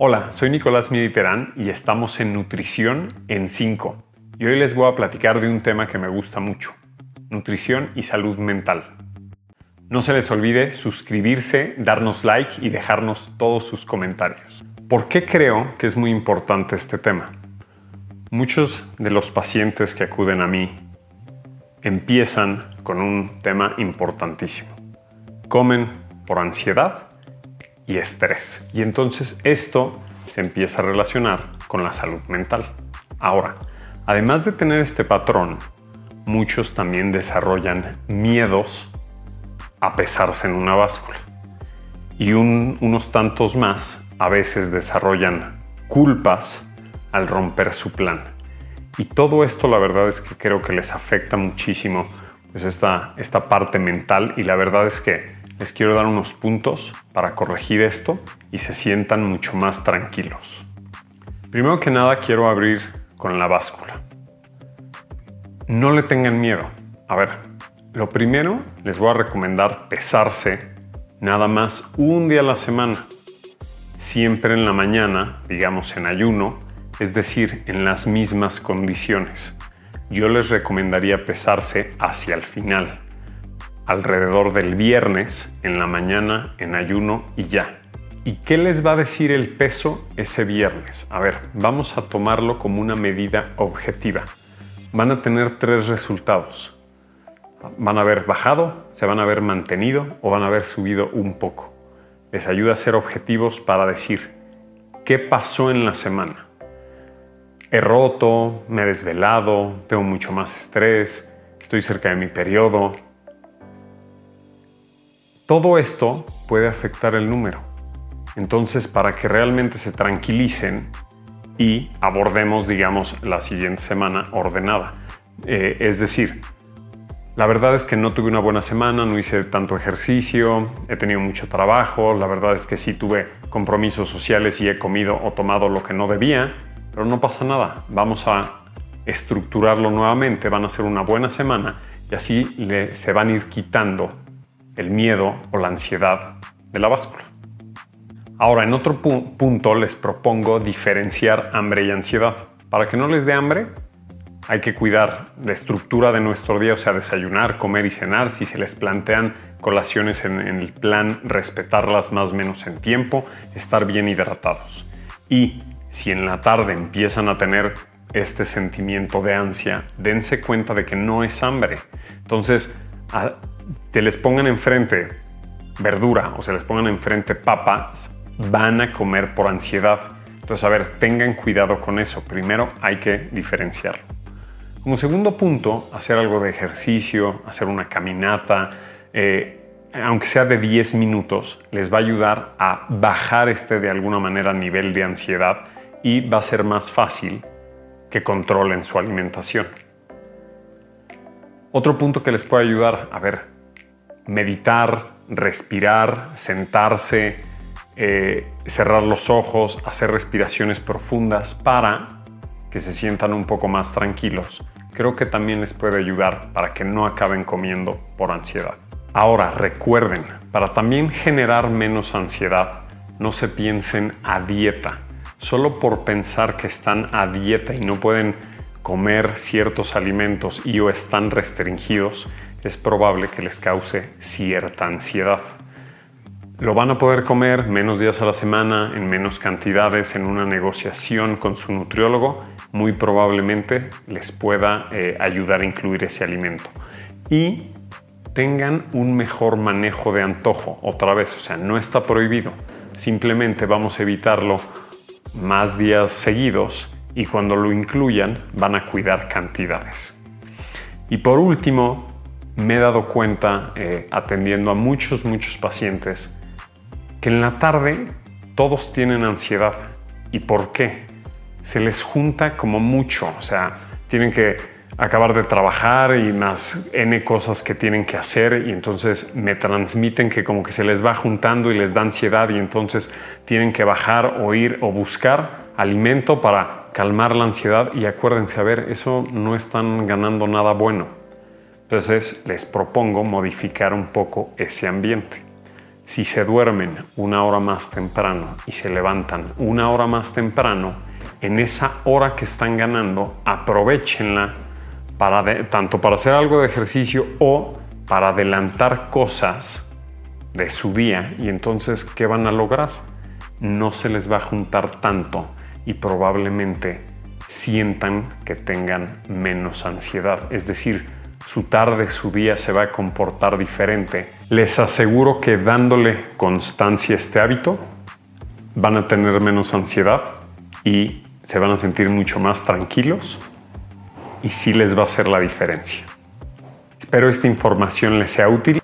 Hola, soy Nicolás Miditerán y estamos en Nutrición en 5. Y hoy les voy a platicar de un tema que me gusta mucho, nutrición y salud mental. No se les olvide suscribirse, darnos like y dejarnos todos sus comentarios. ¿Por qué creo que es muy importante este tema? Muchos de los pacientes que acuden a mí empiezan con un tema importantísimo. Comen por ansiedad y estrés. Y entonces esto se empieza a relacionar con la salud mental. Ahora, además de tener este patrón, muchos también desarrollan miedos a pesarse en una báscula. Y unos tantos más a veces desarrollan culpas al romper su plan. Y todo esto la verdad es que creo que les afecta muchísimo pues esta, esta parte mental y la verdad es que les quiero dar unos puntos para corregir esto y se sientan mucho más tranquilos. Primero que nada quiero abrir con la báscula. No le tengan miedo. A ver, lo primero les voy a recomendar pesarse nada más un día a la semana. Siempre en la mañana, digamos en ayuno, es decir, en las mismas condiciones. Yo les recomendaría pesarse hacia el final alrededor del viernes en la mañana en ayuno y ya. ¿Y qué les va a decir el peso ese viernes? A ver, vamos a tomarlo como una medida objetiva. Van a tener tres resultados. Van a haber bajado, se van a haber mantenido o van a haber subido un poco. Les ayuda a ser objetivos para decir, ¿qué pasó en la semana? He roto, me he desvelado, tengo mucho más estrés, estoy cerca de mi periodo, todo esto puede afectar el número. Entonces, para que realmente se tranquilicen y abordemos, digamos, la siguiente semana ordenada. Eh, es decir, la verdad es que no tuve una buena semana, no hice tanto ejercicio, he tenido mucho trabajo, la verdad es que sí tuve compromisos sociales y he comido o tomado lo que no debía, pero no pasa nada, vamos a estructurarlo nuevamente, van a ser una buena semana y así se van a ir quitando el miedo o la ansiedad de la báscula. Ahora, en otro punto les propongo diferenciar hambre y ansiedad. Para que no les dé hambre, hay que cuidar la estructura de nuestro día, o sea, desayunar, comer y cenar. Si se les plantean colaciones en, en el plan, respetarlas más o menos en tiempo, estar bien hidratados. Y si en la tarde empiezan a tener este sentimiento de ansia, dense cuenta de que no es hambre. Entonces, se les pongan enfrente verdura o se les pongan enfrente papas, van a comer por ansiedad. Entonces, a ver, tengan cuidado con eso. Primero hay que diferenciarlo. Como segundo punto, hacer algo de ejercicio, hacer una caminata, eh, aunque sea de 10 minutos, les va a ayudar a bajar este de alguna manera nivel de ansiedad y va a ser más fácil que controlen su alimentación. Otro punto que les puede ayudar, a ver, meditar, respirar, sentarse, eh, cerrar los ojos, hacer respiraciones profundas para que se sientan un poco más tranquilos. Creo que también les puede ayudar para que no acaben comiendo por ansiedad. Ahora, recuerden, para también generar menos ansiedad, no se piensen a dieta. Solo por pensar que están a dieta y no pueden comer ciertos alimentos y o están restringidos, es probable que les cause cierta ansiedad. Lo van a poder comer menos días a la semana, en menos cantidades, en una negociación con su nutriólogo, muy probablemente les pueda eh, ayudar a incluir ese alimento. Y tengan un mejor manejo de antojo, otra vez, o sea, no está prohibido, simplemente vamos a evitarlo más días seguidos y cuando lo incluyan van a cuidar cantidades. Y por último, me he dado cuenta eh, atendiendo a muchos, muchos pacientes que en la tarde todos tienen ansiedad. ¿Y por qué? Se les junta como mucho, o sea, tienen que acabar de trabajar y más N cosas que tienen que hacer y entonces me transmiten que como que se les va juntando y les da ansiedad y entonces tienen que bajar o ir o buscar alimento para calmar la ansiedad y acuérdense, a ver, eso no están ganando nada bueno. Entonces les propongo modificar un poco ese ambiente. si se duermen una hora más temprano y se levantan una hora más temprano, en esa hora que están ganando, aprovechenla para tanto para hacer algo de ejercicio o para adelantar cosas de su día. Y entonces, ¿qué van a lograr? No se les va a juntar tanto y probablemente sientan que tengan menos ansiedad. Es decir, su tarde, su día se va a comportar diferente. Les aseguro que dándole constancia a este hábito, van a tener menos ansiedad y se van a sentir mucho más tranquilos y sí les va a hacer la diferencia. Espero esta información les sea útil.